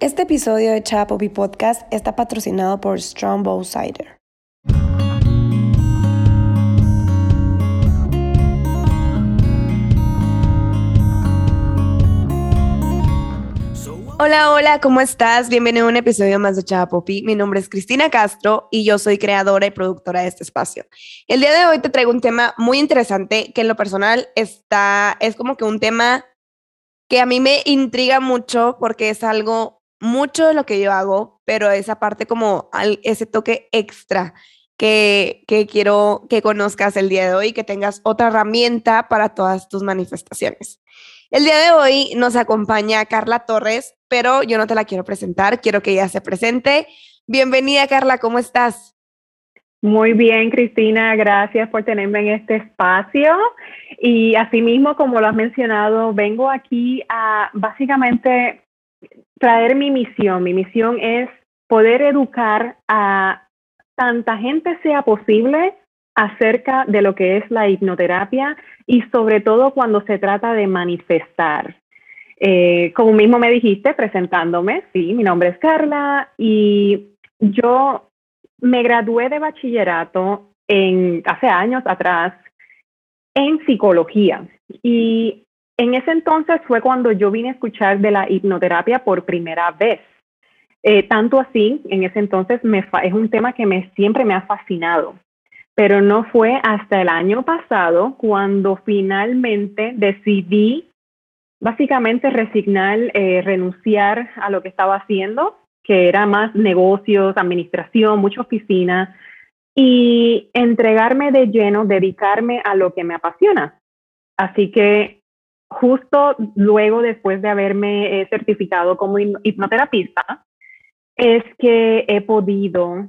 Este episodio de Chapopi Podcast está patrocinado por Strongbow Cider. Hola, hola, ¿cómo estás? Bienvenido a un episodio más de Chava Popi. Mi nombre es Cristina Castro y yo soy creadora y productora de este espacio. El día de hoy te traigo un tema muy interesante que en lo personal está, es como que un tema que a mí me intriga mucho porque es algo mucho de lo que yo hago, pero esa parte como ese toque extra que, que quiero que conozcas el día de hoy, que tengas otra herramienta para todas tus manifestaciones. El día de hoy nos acompaña Carla Torres, pero yo no te la quiero presentar, quiero que ella se presente. Bienvenida, Carla, ¿cómo estás? Muy bien, Cristina, gracias por tenerme en este espacio. Y asimismo, como lo has mencionado, vengo aquí a básicamente traer mi misión. Mi misión es poder educar a tanta gente sea posible acerca de lo que es la hipnoterapia y sobre todo cuando se trata de manifestar. Eh, como mismo me dijiste, presentándome, sí, mi nombre es Carla y yo me gradué de bachillerato en, hace años atrás en psicología y en ese entonces fue cuando yo vine a escuchar de la hipnoterapia por primera vez. Eh, tanto así, en ese entonces es un tema que me, siempre me ha fascinado pero no fue hasta el año pasado cuando finalmente decidí básicamente resignar, eh, renunciar a lo que estaba haciendo, que era más negocios, administración, mucha oficina, y entregarme de lleno, dedicarme a lo que me apasiona. Así que justo luego, después de haberme eh, certificado como hipnoterapista, es que he podido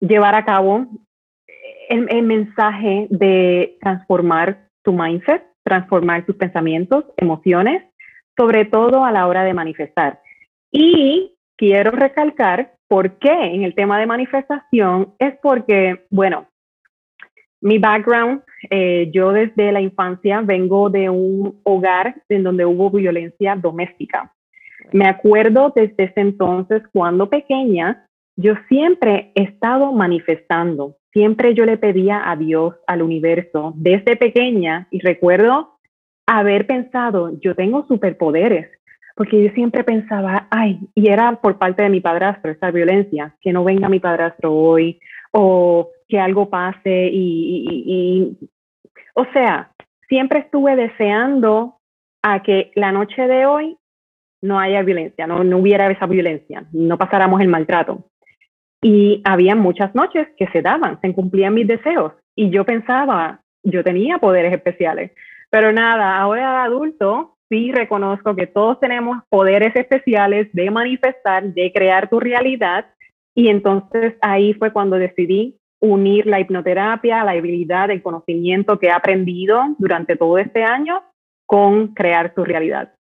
llevar a cabo el, mensaje de transformar tu mindset, transformar tus pensamientos, emociones, sobre todo a la hora de manifestar. Y quiero recalcar por qué en el tema de manifestación es porque, bueno, mi background, eh, yo desde la infancia vengo de un hogar en donde hubo violencia doméstica. Me acuerdo desde ese entonces, cuando pequeña, yo siempre he estado manifestando siempre yo le pedía a Dios, al universo, desde pequeña, y recuerdo haber pensado, yo tengo superpoderes, porque yo siempre pensaba, ay, y era por parte de mi padrastro, esta violencia, que no venga mi padrastro hoy, o que algo pase, y, o sea, siempre estuve deseando a que la noche de hoy no haya violencia, no, no hubiera esa violencia, no pasáramos el maltrato. Y había muchas noches que se daban, se cumplían mis deseos. Y yo pensaba, yo tenía poderes especiales. Pero nada, ahora adulto sí reconozco que todos tenemos poderes especiales de manifestar, de crear tu realidad. Y entonces ahí fue cuando decidí unir la hipnoterapia, la habilidad, el conocimiento que he aprendido durante todo este año con crear tu realidad.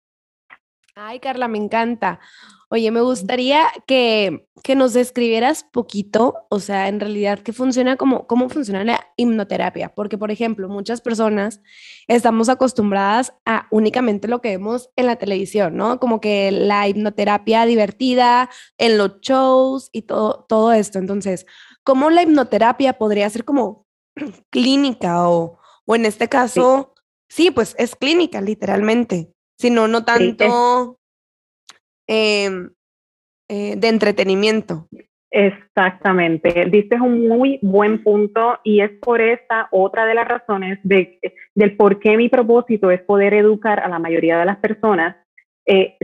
Ay, Carla, me encanta. Oye, me gustaría que, que nos describieras poquito, o sea, en realidad, qué funciona, como, cómo funciona la hipnoterapia. Porque, por ejemplo, muchas personas estamos acostumbradas a únicamente lo que vemos en la televisión, ¿no? Como que la hipnoterapia divertida, en los shows y todo, todo esto. Entonces, ¿cómo la hipnoterapia podría ser como clínica o, o en este caso, sí, pues es clínica, literalmente, sino no tanto Em, eh, de entretenimiento. Exactamente, diste un muy buen punto y es por esta otra de las razones de, del por qué mi propósito es poder educar a la mayoría de las personas. Eh,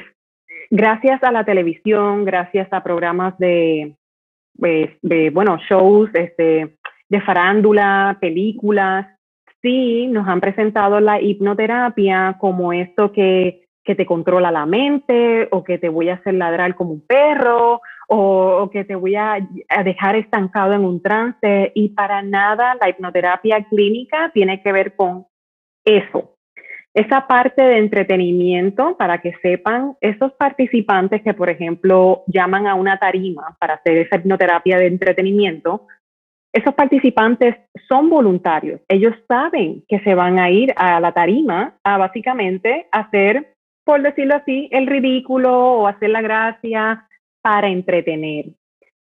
gracias a la televisión, gracias a programas de, pues, de, bueno, shows, este, de farándula, películas, sí nos han presentado la hipnoterapia como esto que que te controla la mente o que te voy a hacer ladrar como un perro o, que te voy a, dejar estancado en un trance y para nada la hipnoterapia clínica tiene que ver con eso. Esa parte de entretenimiento, para que sepan, esos participantes que, por ejemplo, llaman a una tarima para hacer esa hipnoterapia de entretenimiento, esos participantes son voluntarios. Ellos saben que se van a ir a la tarima a básicamente hacer por decirlo así, el ridículo o hacer la gracia para entretener.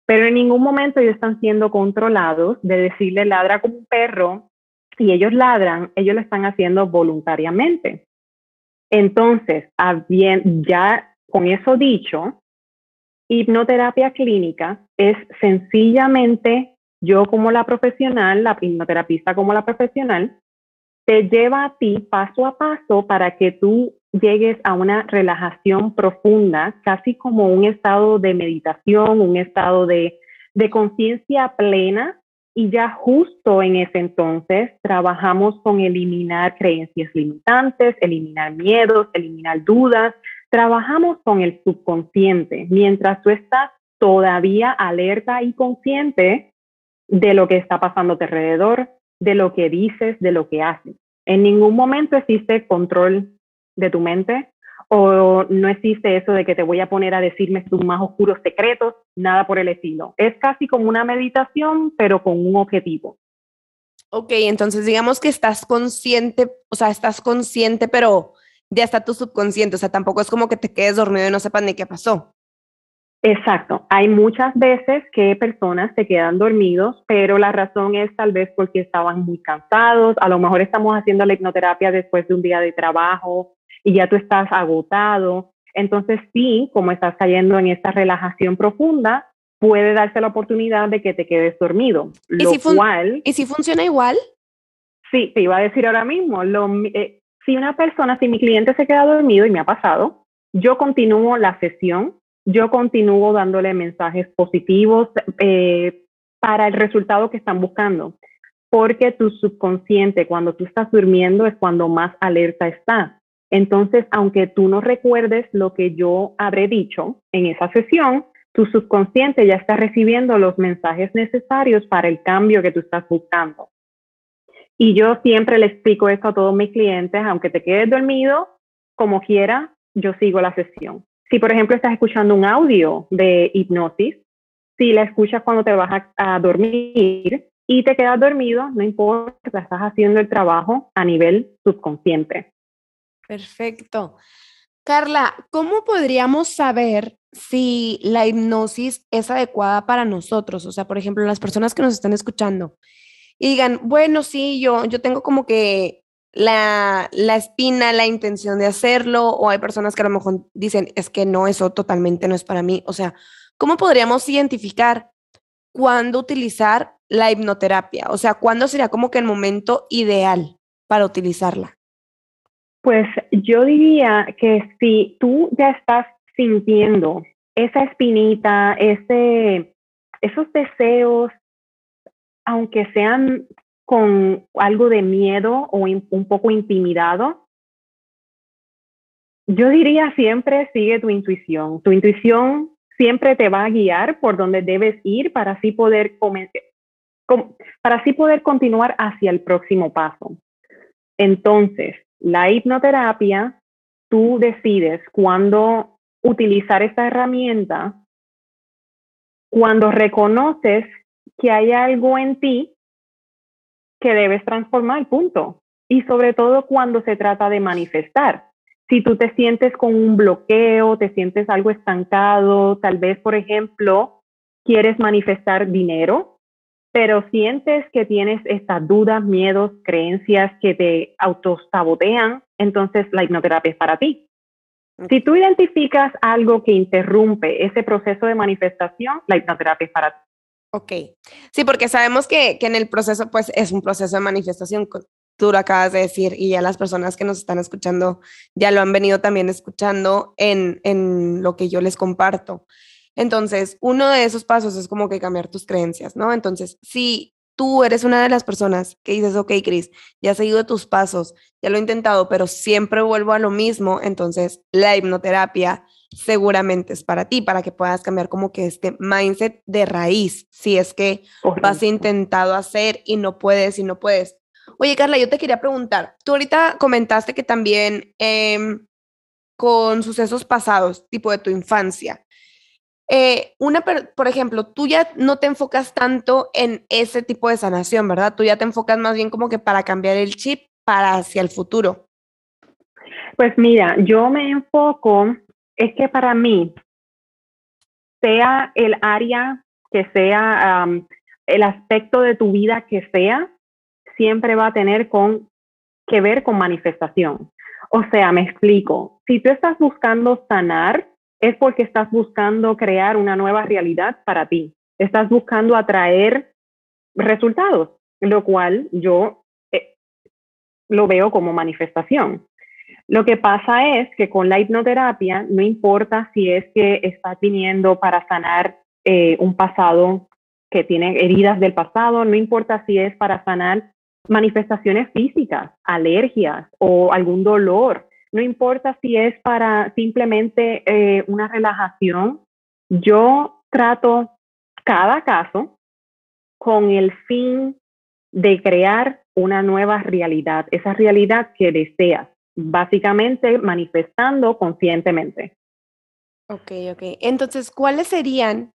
Pero en ningún momento ellos están siendo controlados de decirle ladra como un perro y ellos ladran, ellos lo están haciendo voluntariamente. Entonces, ya con eso dicho, hipnoterapia clínica es sencillamente yo como la profesional, la hipnoterapista como la profesional, te lleva a ti paso a paso para que tú llegues a una relajación profunda, casi como un estado de meditación, un estado de, de conciencia plena. Y ya justo en ese entonces trabajamos con eliminar creencias limitantes, eliminar miedos, eliminar dudas. Trabajamos con el subconsciente. Mientras tú estás todavía alerta y consciente de lo que está pasando a tu alrededor, de lo que dices, de lo que haces. En ningún momento existe control de tu mente o no existe eso de que te voy a poner a decirme tus más oscuros secretos, nada por el estilo. Es casi como una meditación, pero con un objetivo. Ok, entonces digamos que estás consciente, o sea, estás consciente, pero ya está tu subconsciente, o sea, tampoco es como que te quedes dormido y no sepas ni qué pasó. Exacto. Hay muchas veces que personas se quedan dormidos, pero la razón es tal vez porque estaban muy cansados. A lo mejor estamos haciendo la hipnoterapia después de un día de trabajo y ya tú estás agotado. Entonces sí, como estás cayendo en esta relajación profunda, puede darse la oportunidad de que te quedes dormido. ¿Y, si, cual, ¿y si funciona igual? Sí, te iba a decir ahora mismo. Lo, eh, si una persona, si mi cliente se queda dormido y me ha pasado, yo continúo la sesión yo continúo dándole mensajes positivos eh, para el resultado que están buscando, porque tu subconsciente cuando tú estás durmiendo es cuando más alerta está. Entonces, aunque tú no recuerdes lo que yo habré dicho en esa sesión, tu subconsciente ya está recibiendo los mensajes necesarios para el cambio que tú estás buscando. Y yo siempre le explico esto a todos mis clientes, aunque te quedes dormido, como quiera, yo sigo la sesión. Si, por ejemplo, estás escuchando un audio de hipnosis, si la escuchas cuando te vas a, dormir y te quedas dormido, no importa, estás haciendo el trabajo a nivel subconsciente. Perfecto. Carla, ¿cómo podríamos saber si la hipnosis es adecuada para nosotros? O sea, por ejemplo, las personas que nos están escuchando y digan, bueno, sí, yo, yo tengo como que la, la, espina, la intención de hacerlo, o hay personas que a lo mejor dicen, es que no, eso totalmente no es para mí. O sea, ¿cómo podríamos identificar cuándo utilizar la hipnoterapia? O sea, ¿cuándo sería como que el momento ideal para utilizarla? Pues yo diría que si tú ya estás sintiendo esa espinita, ese, esos deseos, aunque sean con algo de miedo o un poco intimidado, yo diría siempre sigue tu intuición. Tu intuición siempre te va a guiar por donde debes ir para así poder para así poder continuar hacia el próximo paso. Entonces, la hipnoterapia, tú decides cuándo utilizar esta herramienta cuando reconoces que hay algo en ti que debes transformar, punto. Y sobre todo cuando se trata de manifestar. Si tú te sientes con un bloqueo, te sientes algo estancado, tal vez, por ejemplo, quieres manifestar dinero, pero sientes que tienes estas dudas, miedos, creencias que te autosabotean, entonces la hipnoterapia es para ti. Si tú identificas algo que interrumpe ese proceso de manifestación, la hipnoterapia es para ti. Ok, sí, porque sabemos que, que, en el proceso, pues es un proceso de manifestación, tú lo acabas de decir, y ya las personas que nos están escuchando ya lo han venido también escuchando en, en lo que yo les comparto. Entonces, uno de esos pasos es como que cambiar tus creencias, ¿no? Entonces, si tú eres una de las personas que dices, ok, Cris, ya he seguido tus pasos, ya lo he intentado, pero siempre vuelvo a lo mismo, entonces la hipnoterapia seguramente es para ti, para que puedas cambiar como que este mindset de raíz, si es que vas intentado hacer y no puedes y no puedes. Oye, Carla, yo te quería preguntar, tú ahorita comentaste que también em, con sucesos pasados, tipo de tu infancia, eh, una, por ejemplo, tú ya no te enfocas tanto en ese tipo de sanación, ¿verdad? Tú ya te enfocas más bien como que para cambiar el chip para hacia el futuro. Pues mira, yo me enfoco, es que para mí, sea el área que sea, el aspecto de tu vida que sea, siempre va a tener con, que ver con manifestación. O sea, me explico, si tú estás buscando sanar, es porque estás buscando crear una nueva realidad para ti. Estás buscando atraer resultados, lo cual yo eh, lo veo como manifestación. Lo que pasa es que con la hipnoterapia no importa si es que estás viniendo para sanar eh, un pasado que tiene heridas del pasado, no importa si es para sanar manifestaciones físicas, alergias o algún dolor, no importa si es para simplemente eh, una relajación, yo trato cada caso con el fin de crear una nueva realidad, esa realidad que deseas, básicamente manifestando conscientemente. Ok, ok. Entonces, ¿cuáles serían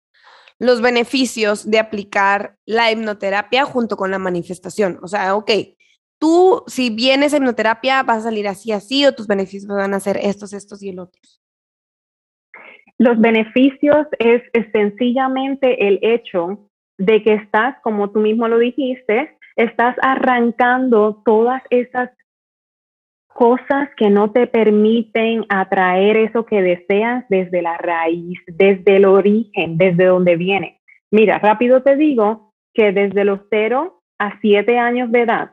los beneficios de aplicar la hipnoterapia junto con la manifestación. O sea, ok, tú si vienes a hipnoterapia vas a salir así, así, o tus beneficios van a ser estos, estos y el otro. Los beneficios es, sencillamente el hecho de que estás, como tú mismo lo dijiste, estás arrancando todas esas cosas que no te permiten atraer eso que deseas desde la raíz, desde el origen, desde donde viene. Mira, rápido te digo que desde los 0 a 7 años de edad,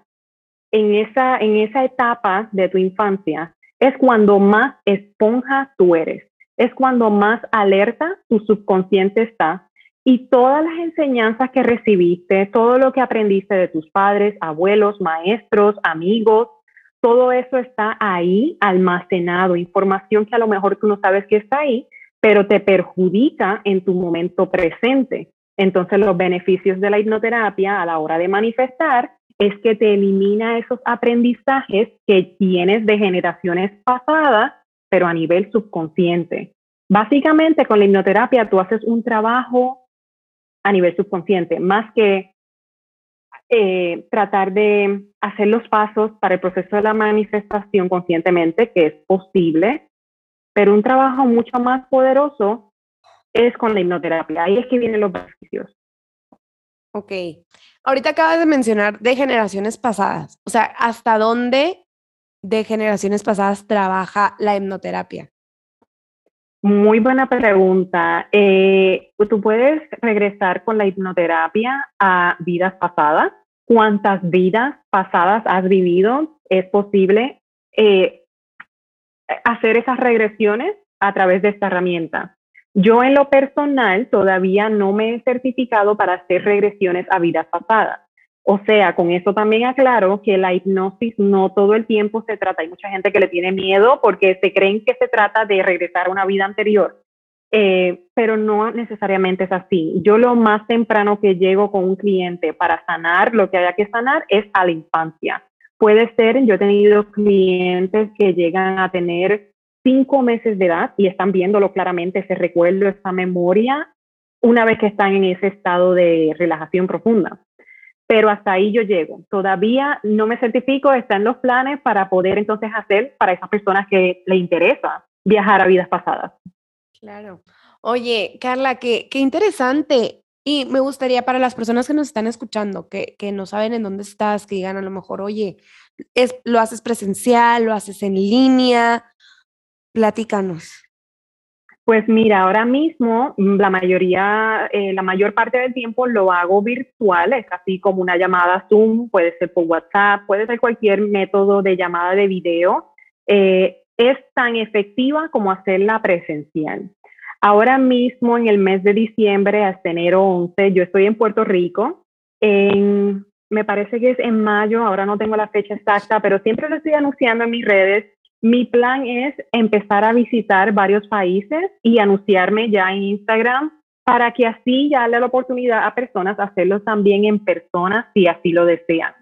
en esa, en esa etapa de tu infancia, es cuando más esponja tú eres, es cuando más alerta tu subconsciente está y todas las enseñanzas que recibiste, todo lo que aprendiste de tus padres, abuelos, maestros, amigos, todo eso está ahí almacenado, información que a lo mejor tú no sabes que está ahí, pero te perjudica en tu momento presente. Entonces los beneficios de la hipnoterapia a la hora de manifestar es que te elimina esos aprendizajes que tienes de generaciones pasadas, pero a nivel subconsciente. Básicamente con la hipnoterapia tú haces un trabajo a nivel subconsciente, más que eh, tratar de hacer los pasos para el proceso de la manifestación conscientemente, que es posible, pero un trabajo mucho más poderoso es con la hipnoterapia. Ahí es que vienen los beneficios. Ok. Ahorita acabas de mencionar de generaciones pasadas. O sea, ¿hasta dónde de generaciones pasadas trabaja la hipnoterapia? Muy buena pregunta. Eh, tú puedes regresar con la hipnoterapia a vidas pasadas. ¿Cuántas vidas pasadas has vivido? Es posible eh, hacer esas regresiones a través de esta herramienta. Yo en lo personal todavía no me he certificado para hacer regresiones a vidas pasadas. O sea, con eso también aclaro que la hipnosis no todo el tiempo se trata. Hay mucha gente que le tiene miedo porque se creen que se trata de regresar a una vida anterior, eh, pero no necesariamente es así. Yo lo más temprano que llego con un cliente para sanar lo que haya que sanar es a la infancia. Puede ser, yo he tenido clientes que llegan a tener cinco meses de edad y están viéndolo claramente, ese recuerdo, esa memoria, una vez que están en ese estado de relajación profunda pero hasta ahí yo llego. Todavía no me certifico, está en los planes para poder entonces hacer para esas personas que le interesa viajar a vidas pasadas. Claro. Oye, Carla, qué, qué interesante. Y me gustaría para las personas que nos están escuchando, que, que no saben en dónde estás, que digan a lo mejor, oye, es, lo haces presencial, lo haces en línea, platícanos. Pues mira, ahora mismo mm, la mayoría, eh, la mayor parte del tiempo lo hago virtual, es así como una llamada Zoom, puede ser por WhatsApp, puede ser cualquier método de llamada de video. Eh, es tan efectiva como hacerla presencial. Ahora mismo, en el mes de diciembre hasta enero 11, yo estoy en Puerto Rico. En, me parece que es en mayo, ahora no tengo la fecha exacta, pero siempre lo estoy anunciando en mis redes mi plan es empezar a visitar varios países y anunciarme ya en Instagram para que así ya le la oportunidad a personas hacerlo también en persona si así lo desean.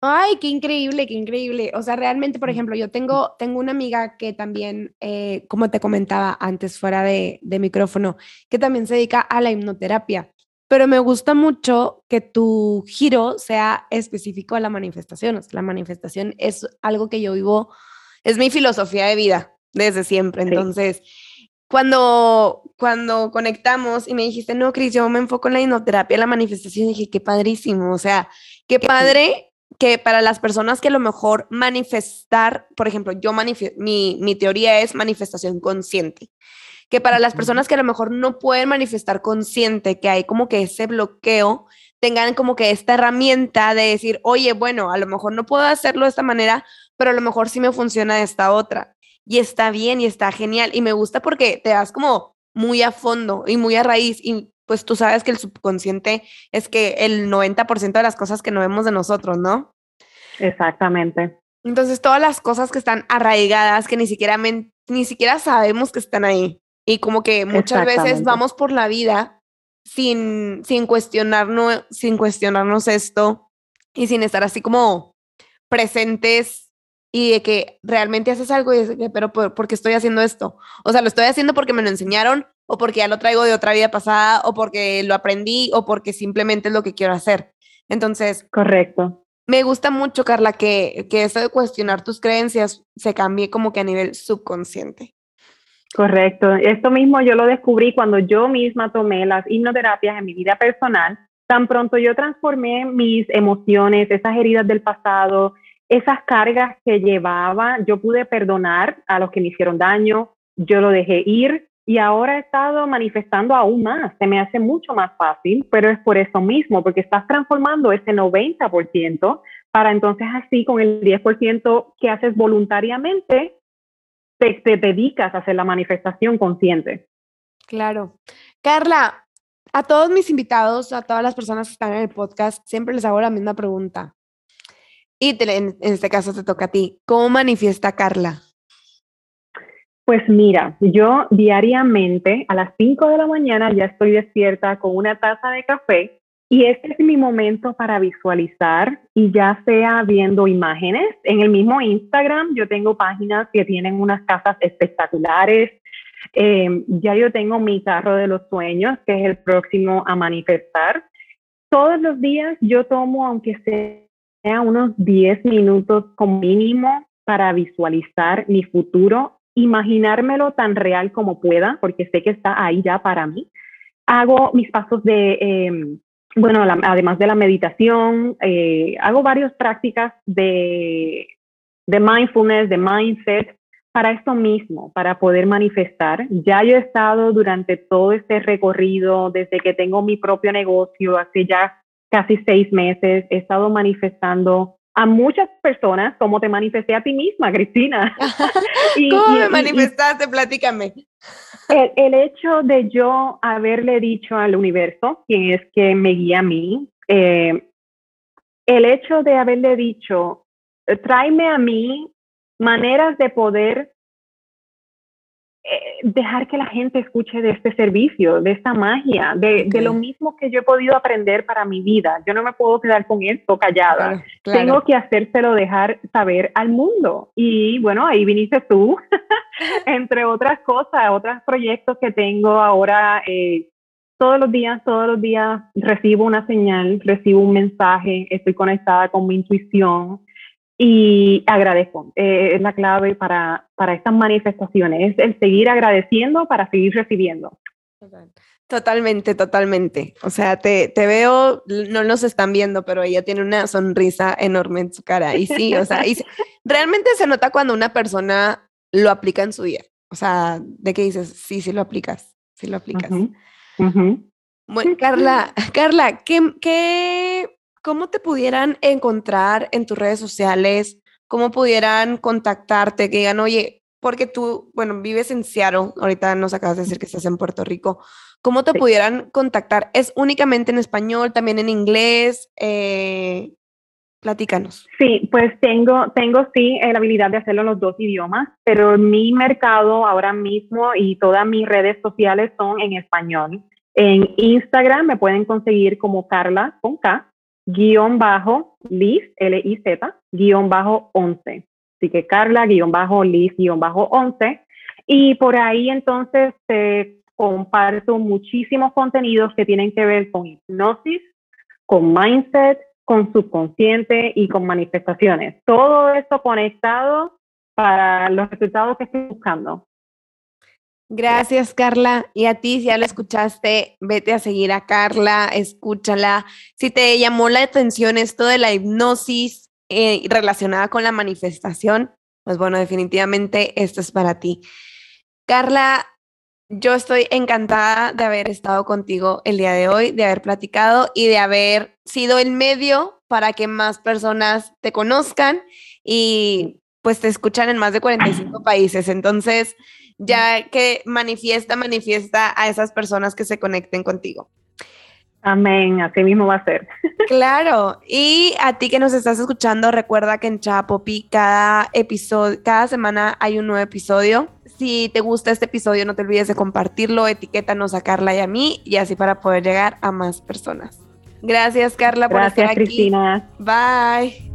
Ay, qué increíble, qué increíble. O sea, realmente, por ejemplo, yo tengo, tengo una amiga que también, eh, como te comentaba antes fuera de, de micrófono, que también se dedica a la hipnoterapia pero me gusta mucho que tu giro sea específico a la manifestación. O sea, la manifestación es algo que yo vivo es mi filosofía de vida desde siempre. Entonces, cuando, cuando conectamos y me dijiste, no, Cris, yo me enfoco en la hipnoterapia, la manifestación, dije, qué padrísimo, o sea, qué padre que para las personas que a lo mejor manifestar, por ejemplo, yo mi, mi teoría es manifestación consciente, que para las personas que a lo mejor no pueden manifestar consciente, que hay como que ese bloqueo, tengan como que esta herramienta de decir, oye, bueno, a lo mejor no puedo hacerlo de esta manera, pero a lo mejor sí me funciona esta otra y está bien y está genial y me gusta porque te das como muy a fondo y muy a raíz y pues tú sabes que el subconsciente es que el 90% de las cosas que no vemos de nosotros, ¿no? Exactamente. Entonces todas las cosas que están arraigadas, que ni siquiera, ni siquiera sabemos que están ahí. Y como que muchas veces vamos por la vida sin, sin, cuestionarnos, sin cuestionarnos esto y sin estar así como presentes y de que realmente haces algo y dices, pero ¿por, qué estoy haciendo esto? O sea, lo estoy haciendo porque me lo enseñaron o porque ya lo traigo de otra vida pasada o porque lo aprendí o porque simplemente es lo que quiero hacer. Entonces, correcto. Me gusta mucho, Carla, que, que eso de cuestionar tus creencias se cambie como que a nivel subconsciente. Correcto. Esto mismo yo lo descubrí cuando yo misma tomé las hipnoterapias en mi vida personal. Tan pronto yo transformé mis emociones, esas heridas del pasado, esas cargas que llevaba, yo pude perdonar a los que me hicieron daño, yo lo dejé ir y ahora he estado manifestando aún más. Se me hace mucho más fácil, pero es por eso mismo, porque estás transformando ese 90% para entonces así con el 10% que haces voluntariamente, te, te dedicas a hacer la manifestación consciente. Claro. Carla, a todos mis invitados, a todas las personas que están en el podcast, siempre les hago la misma pregunta. Y en este caso te toca a ti. ¿Cómo manifiesta Carla? Pues mira, yo diariamente a las 5 de la mañana ya estoy despierta con una taza de café y este es mi momento para visualizar y ya sea viendo imágenes. En el mismo Instagram yo tengo páginas que tienen unas casas espectaculares. Em, ya yo tengo mi carro de los sueños, que es el próximo a manifestar. Todos los días yo tomo, aunque sea unos 10 minutos como mínimo para visualizar mi futuro, imaginármelo tan real como pueda, porque sé que está ahí ya para mí. Hago mis pasos de, em, bueno, además de la meditación, eh, hago varias prácticas de, de mindfulness, de mindset, para esto mismo, para poder manifestar. Ya yo he estado durante todo este recorrido, desde que tengo mi propio negocio, hace ya casi seis meses, he estado manifestando a muchas personas como te manifesté a ti misma, Cristina. ¿Cómo me manifestaste? Platícame. El, hecho de yo haberle dicho al universo, quien es que me guía a mí, eh, el hecho de haberle dicho, tráeme a mí maneras de poder dejar que la gente escuche de este servicio, de esta magia, de, lo mismo que yo he podido aprender para mi vida. Yo no me puedo quedar con esto callada. Tengo que hacérselo dejar saber al mundo. Y bueno, ahí viniste tú, entre otras cosas, otros proyectos que tengo ahora. Eh, todos los días, todos los días recibo una señal, recibo un mensaje, estoy conectada con mi intuición, y agradezco. Eh, es la clave para, para estas manifestaciones, es el seguir agradeciendo para seguir recibiendo. Totalmente, totalmente. O sea, te, te, veo, no nos están viendo, pero ella tiene una sonrisa enorme en su cara. Y sí, o sea, y realmente se nota cuando una persona lo aplica en su día. O sea, de que dices, sí, sí lo aplicas, sí lo aplicas. Bueno, Carla, Carla, ¿qué, qué ¿cómo te pudieran encontrar en tus redes sociales? ¿Cómo pudieran contactarte? Que digan, oye, porque tú, bueno, vives en Seattle, ahorita nos acabas de decir que estás en Puerto Rico. ¿Cómo te pudieran contactar? ¿Es únicamente en español, también en inglés? Eh, platícanos. Sí, pues tengo, tengo sí la habilidad de hacerlo en los dos idiomas, pero mi mercado ahora mismo y todas mis redes sociales son en español. En Instagram me pueden conseguir como Carla con K, guion bajo Liz, L-I-Z, guion bajo 11. Así que Carla, guion bajo Liz, guion bajo 11. Y por ahí entonces te comparto muchísimos contenidos que tienen que ver con hipnosis, con mindset, con subconsciente y con manifestaciones. Todo esto conectado para los resultados que estoy buscando. Gracias, Carla. Y a ti, si ya la escuchaste, vete a seguir a Carla, escúchala. Si te llamó la atención esto de la hipnosis eh, relacionada con la manifestación, pues bueno, definitivamente esto es para ti. Carla, yo estoy encantada de haber estado contigo el día de hoy, de haber platicado y de haber sido el medio para que más personas te conozcan y pues te escuchan en más de 45 países. Entonces, ya que manifiesta, manifiesta a esas personas que se conecten contigo. Amén, así mismo va a ser. Claro, y a ti que nos estás escuchando, recuerda que en Chapopi cada episodio, cada semana hay un nuevo episodio. Si te gusta este episodio, no te olvides de compartirlo, etiquétanos a Carla y a mí, y así para poder llegar a más personas. Gracias, Carla, por estar aquí. Cristina. Bye.